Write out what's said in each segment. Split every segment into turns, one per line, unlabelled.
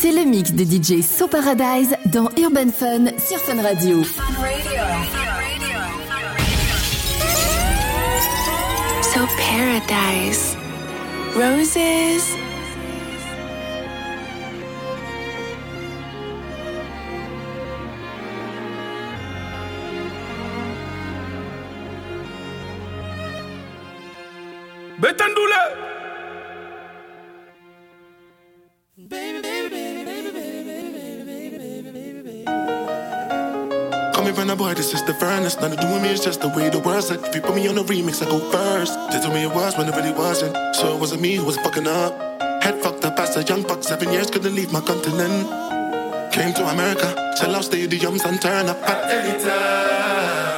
C'est le mix de DJ So Paradise dans Urban Fun sur Fun Radio.
So Paradise. Roses.
Coming from the furnace. Nothing to do with me, it's just the way the words said. If you put me on the remix, I go first. They told me it was when it really wasn't. So it wasn't me who was fucking up. Head fucked up as a young buck, seven years couldn't leave my continent. Came to America, sell out stadiums and turn up at any time.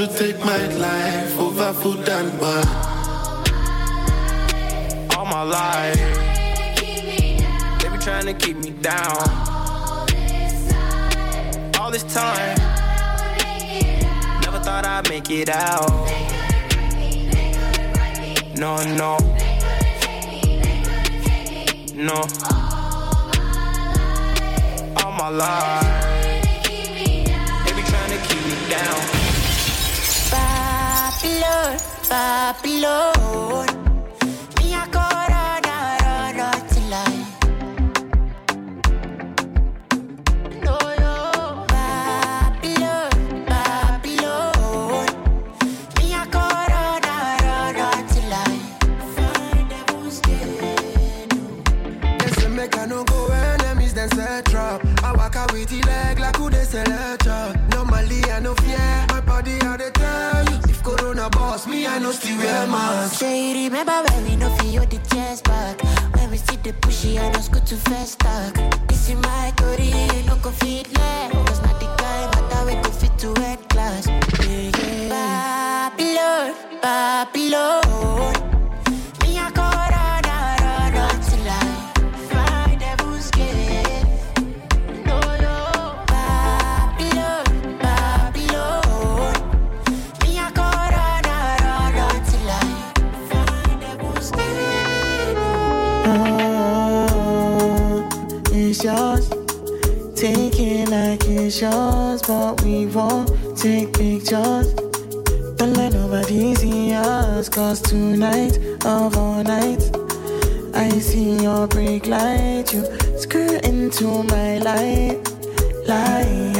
To take my life over food and wine.
All my life, they be trying to keep me down. All this time, never thought I'd make it out. No, no, no All my life. Babylon. Babylon,
Babylon.
I know still wear mask.
Say you remember when we no feel the chest back. When we see the pushy, I know good to fast stack. This is my story, no go fit left. Cause not the guy, matter we go fit to head class. Yeah, yeah. Babylon, Babylon.
Pictures, but we won't take pictures. Don't let nobody see us, cause tonight of all nights, I see your brake light, you skirt into my light. Light,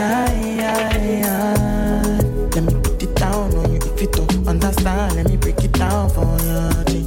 let me put it down on you if you don't understand. Let me break it down for you.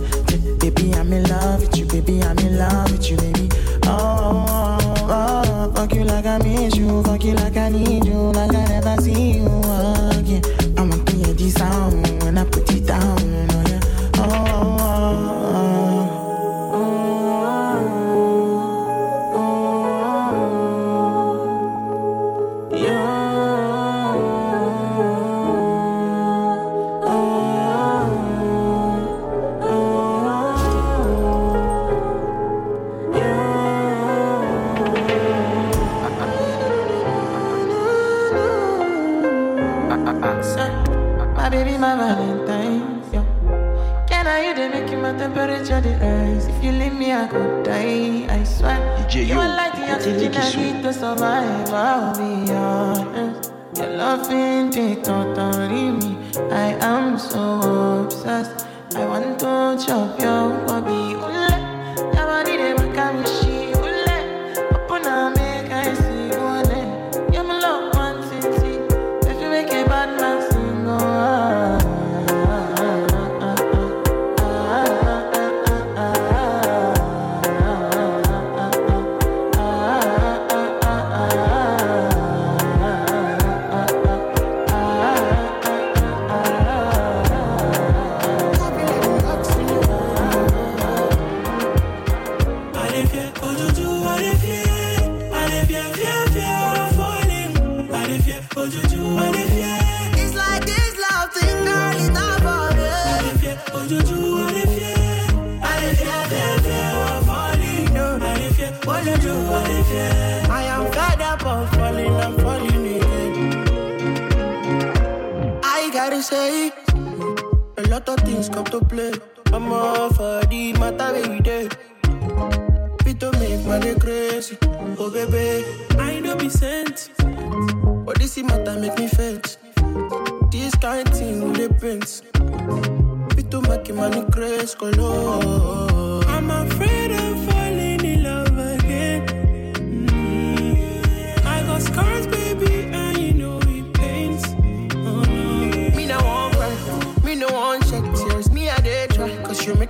I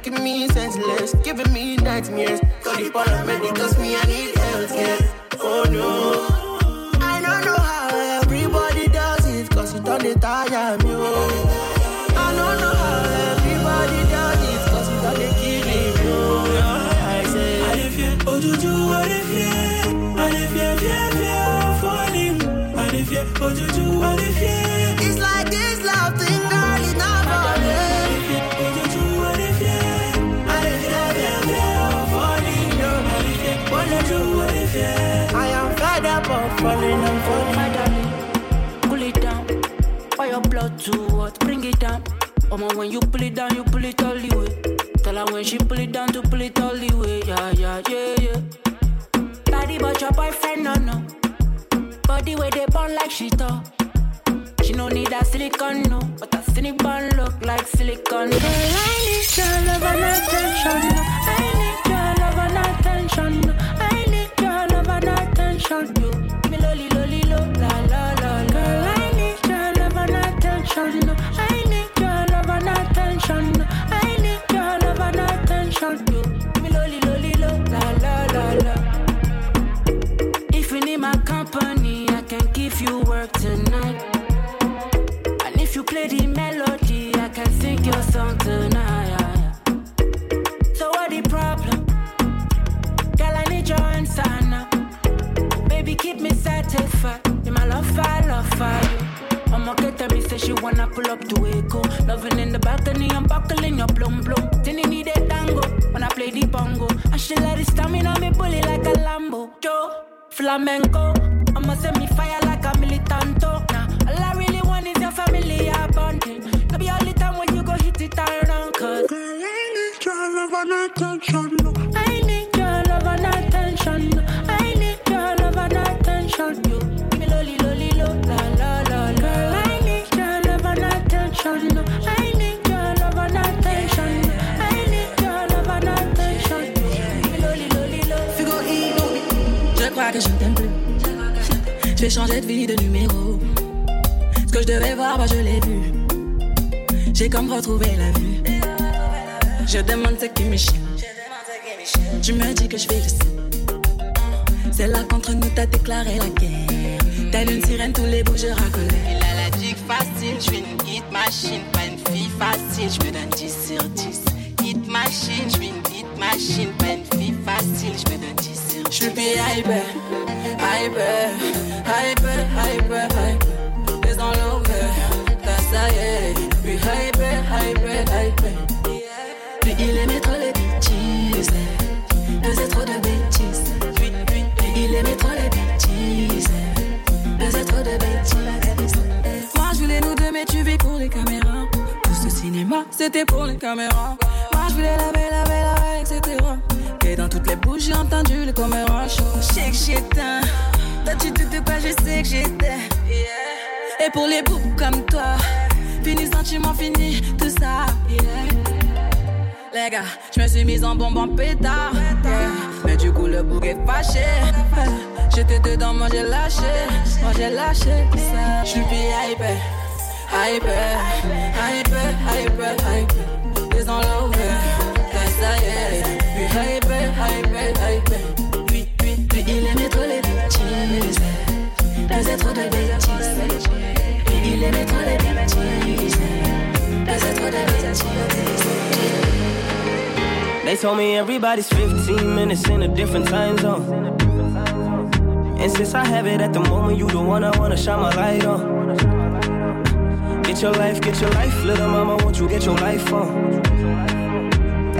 making me senseless, giving me nightmares. Got the paramedics, me I need health care. Oh no.
Omo, when you pull it down, you pull it all the way. Tell her when she pull it down to pull it all the way. Yeah, yeah, yeah, yeah. Body but your boyfriend, no, no. Body where they burn like she thought. She no need that silicone, no. But that silicone look like silicone. Girl, I need your love and attention. no. I need your love and attention. no. I need your love and attention. You say she wanna pull up to Echo. Loving in the balcony, I'm buckling your plum plum. You need a tango when I play the bongo. And she let it stamina me bully like a Lambo. Joe, flamenco. I'ma send me fire like a militanto. Nah, all I really want is your family bonding. No be all the time when you go hit it around. Cause girl, I need your love and attention.
Je vais changer de vie de numéro. Ce que je devais voir, bah, je l'ai vu. J'ai comme retrouvé la vue. Je demande ce qui me chie. Tu me dis que je fais le. C'est là qu'entre nous t'as déclaré la guerre. Telle une sirène, tous les bouts je racolais.
Il a la dick facile, je suis une hit machine, pas une fille facile, je me donne 10 sur 10. Hit machine, je suis une hit machine, pas une fille facile, je me donne 10 sur 10.
Je suis hyper, hyper, hyper, hyper. Les dans l'over, là ça y est. Plus hyper, hyper, hyper. Lui il aimait trop les bêtises, faisait trop de bêtises. Lui, lui, lui il aimait trop les bêtises, faisait trop de bêtises. Moi je voulais nous deux, mais tu vis pour les caméras. Tout ce cinéma, c'était pour les caméras. Moi je voulais la belle, la belle, la belle, etc. Et dans toutes les bouches, j'ai entendu le chaud. Je sais que j'éteins. Toi, tu te pas, je sais que j'étais. Et pour les boucs comme toi, fini sentiment, fini tout ça. yeah. Les gars, je me suis mise en bombe en pétard. yeah. Mais du coup, le bouc est fâché. J'étais dedans, moi j'ai lâché. Moi j'ai lâché ça. Je suis hyper, hyper, hyper, hyper, hyper. Là ça y est. Hyper, lui, lui, il aimait trop les bêtises. Faisait trop de bêtises. Il aimait trop les bêtises. Faisait trop de bêtises.
They told me everybody's 15 minutes in a different time zone. And since I have it at the moment, you the one I wanna shine my light on. Get your life, get your life, little mama, won't you get your life on?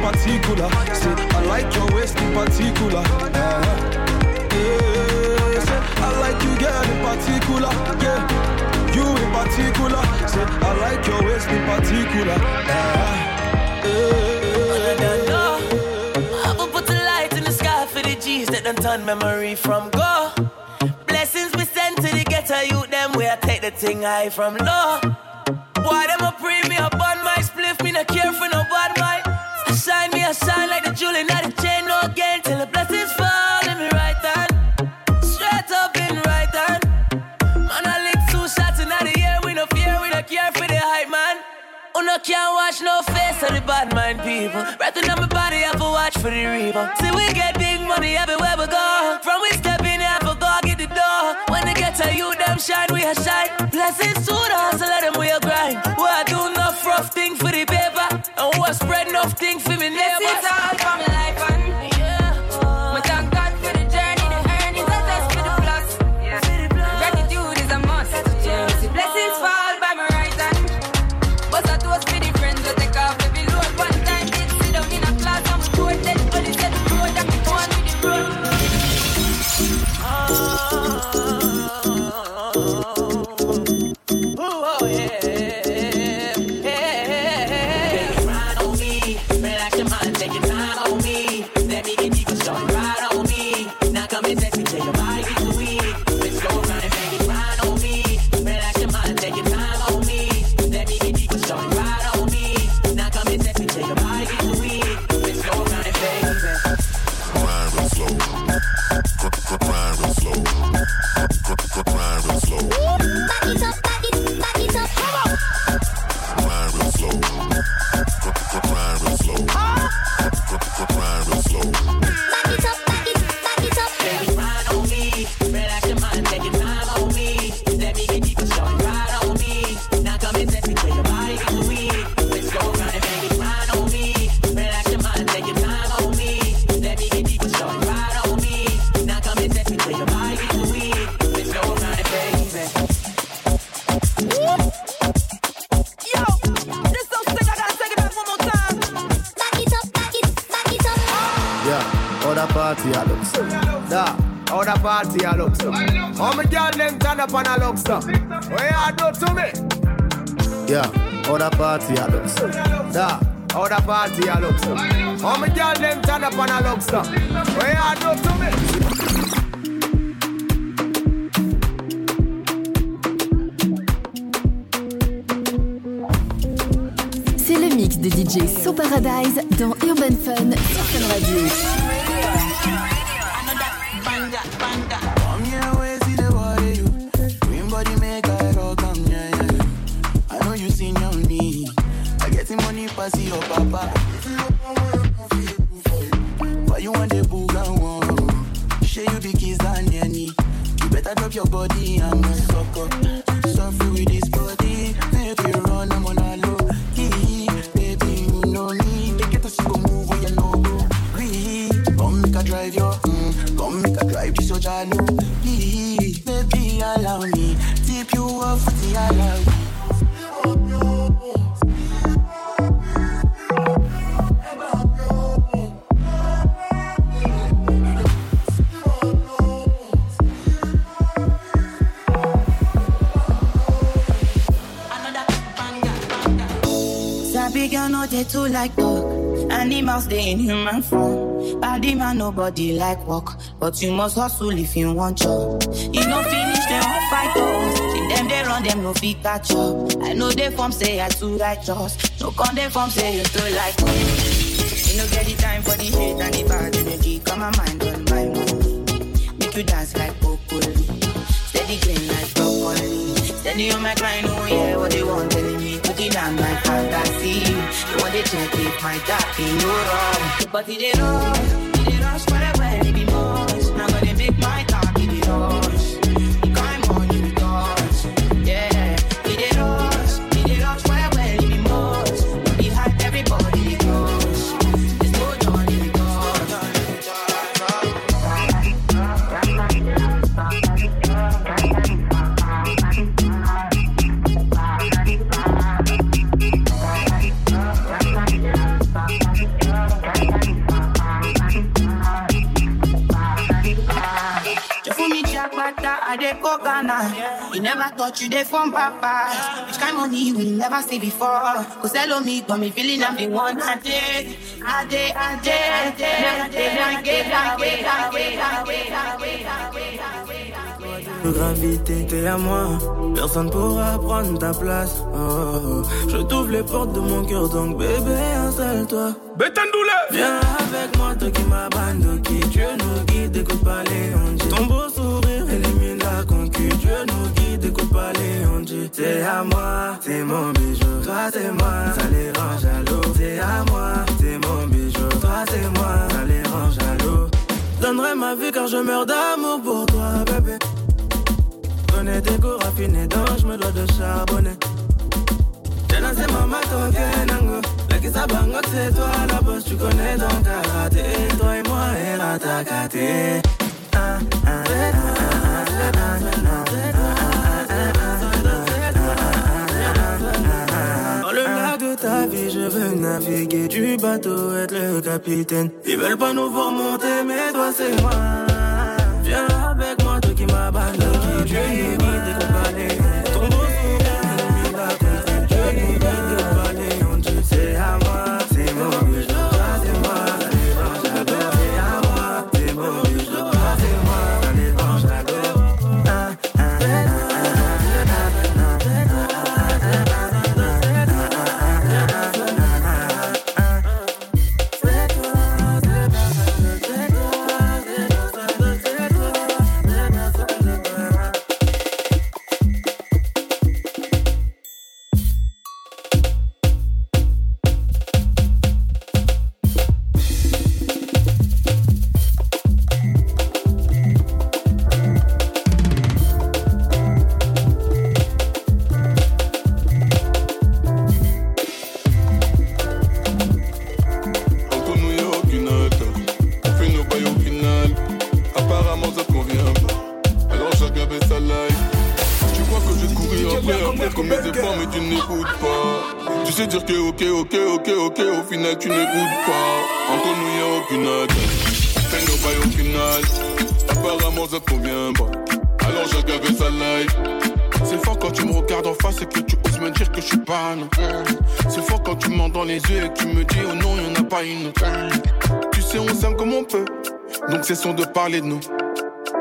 Particular. Say, I like your waist in particular. Uh-huh. Yeah, say, I like you, girl, in particular. Yeah, you in particular. Say, I like your waist in particular. Uh-huh. Yeah.
I will put the light in the sky for the G's that done turn memory from go. Blessings we send to the ghetto youth, them where I take the thing high from low. Boy, them a pre can't watch no face of the bad mind people. Breathing on my body, I for watch for the reaper. See, we get big money everywhere we go. From we step in, I for go get the door. When they get to you, them shine, we a shine. Blessings to the hustle, let them we a grind. We a do enough rough thing for the paper. And we a spread enough thing for me neighbors.
What you do to me? Yeah, other party I look so. Da, other party I look so. How me girl them turn up. What you do to me?
Le mix de DJ So Paradise dans Urban Fun sur Fun Radio.
Get the money pass your papa. Why you want the booga? Share you be kiss than any. You better drop your body and no suck up. Suffer with this body. Make you run, I'm on a low. Baby, you know me. Take it to see go move where you know go. Hee, Come make a drive your, mm, come make a drive this your jalo. Baby, allow me. Tip you off with the allow.
Too like talk. Animals dey in human form. Body man nobody like walk, but you must hustle if you want job. You no finish dem wan fight us. See dem dey run dem no fit catch up. I know they form say I too righteous. No con dey form say you too like me. You no get the time for the hate and the bad energy. Come my mind on my money. Make you dance like broccoli. Steady green like broccoli. Steady on my grind, oh yeah, what they want telling me. Down like fantasy. You want to check if my in no wrong. But it dey rush, I dey go Ghana. You never thought you dey from Papa. Which kind money you will never see before. Cause hello me, got me feeling I'm the one I did. I did, I did, I did, I did, I did, I did, I did, I did, I did, I did, I did.
De gravité, t'es à moi. Personne pourra prendre ta place. Oh, oh, oh. Je t'ouvre les portes de mon cœur, donc bébé, installe-toi. Viens avec moi, toi qui m'abandonne, qui Dieu nous guide, écoute pas les ondes. Ton beau les ondes. C'est à moi, c'est mon bijou. Toi, c'est moi, ça les rend jaloux. C'est à moi, c'est mon bijou. Toi, c'est moi, ça les rend jaloux. Donnerai ma vie car je meurs d'amour pour toi, bébé. Connais tes cours raffinés, donc je me dois de charbonner. J'ai lancé ma mato kenango. La qui bango, c'est toi la bosse, tu connais donc karaté. Toi et moi, et ratakate. Naviguer du bateau, être le capitaine. Ils veulent pas nous voir monter, mais toi c'est moi. Viens avec moi, toi qui m'abandonne,
final tu n'écoutes pas. Entre nous y'a aucune attente. On fait nos bails au final. Apparemment ça te convient pas. Alors chacun fait sa life.
C'est fort quand tu me regardes en face et que tu oses me dire que je suis pas. C'est fort quand tu me mens dans les yeux et que tu me dis oh non, y'en a pas une autre. Tu sais, on s'aime comme on peut. Donc cessons de parler de nous.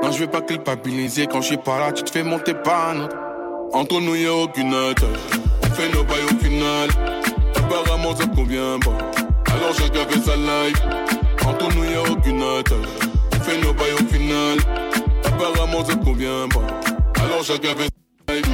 Non, je vais pas culpabiliser quand je suis pas là, tu te fais monter pas notre.
Entre nous y'a aucune attache. On fait nos bails au final. Apparemment ça te convient pas. Alors chacun fait sa life. Entre nous y'a aucune. On fait nos bails au final. Apparemment ça convient pas. Alors chacun fait sa life.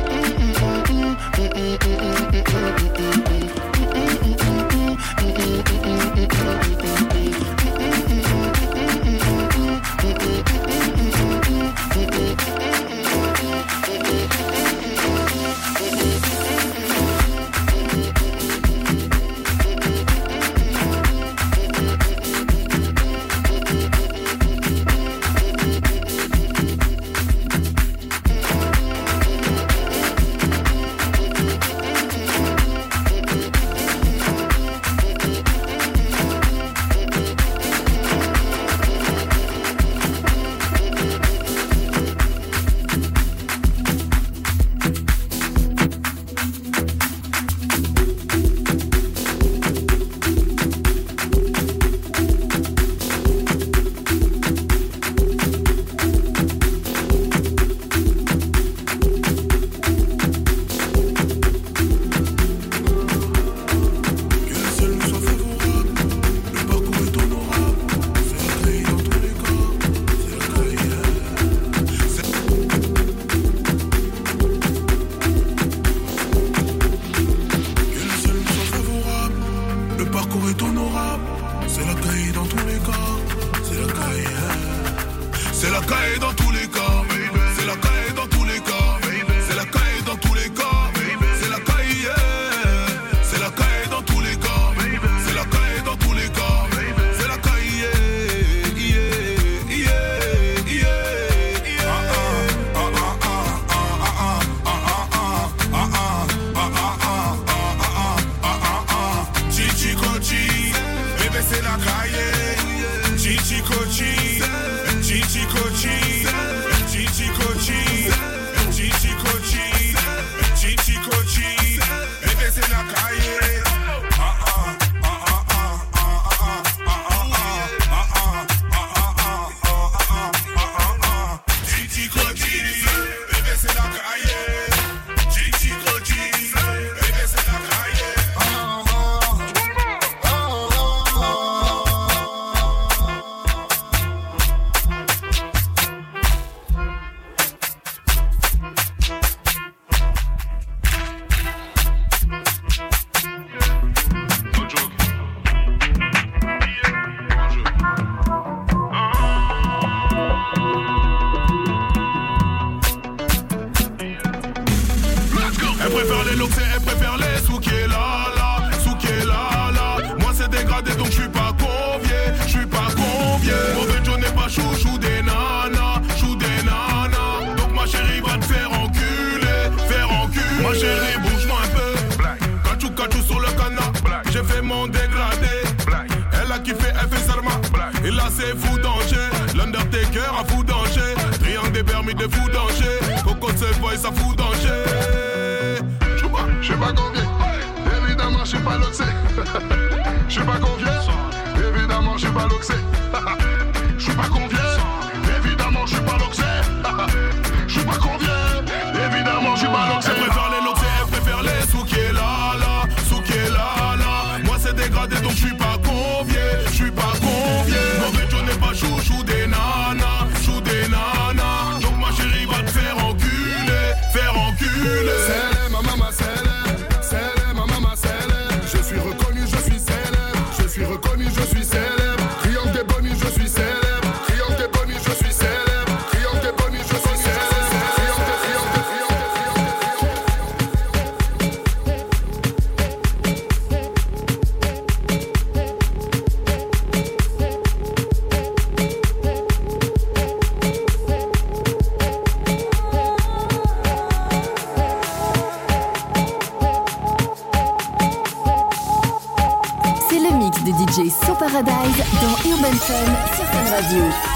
Cresce. donc je suis pas convié, je suis pas convié. Mauvais John n'est pas chaud, joue des nanas, joue des nanas. Donc ma chérie va te faire enculer, faire enculer. Ma chérie bouge-moi un peu, cachou cachou sur le canard. J'ai fait mon dégradé, elle a kiffé, elle fait sarma. Et là c'est fou danger, l'Undertaker a fou danger. Triangle des permis de fou danger, Coco se voit ça fou danger.
Je pas, je pas je suis pas loxé. Je suis pas confiant, évidemment, je suis pas loxé. Je suis pas confiant, évidemment, je suis pas loxé.
Je suis pas
confiant. You.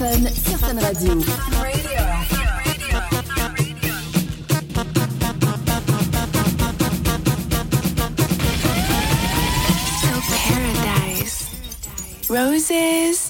Fun sur Fun Radio.
Paradise. Roses.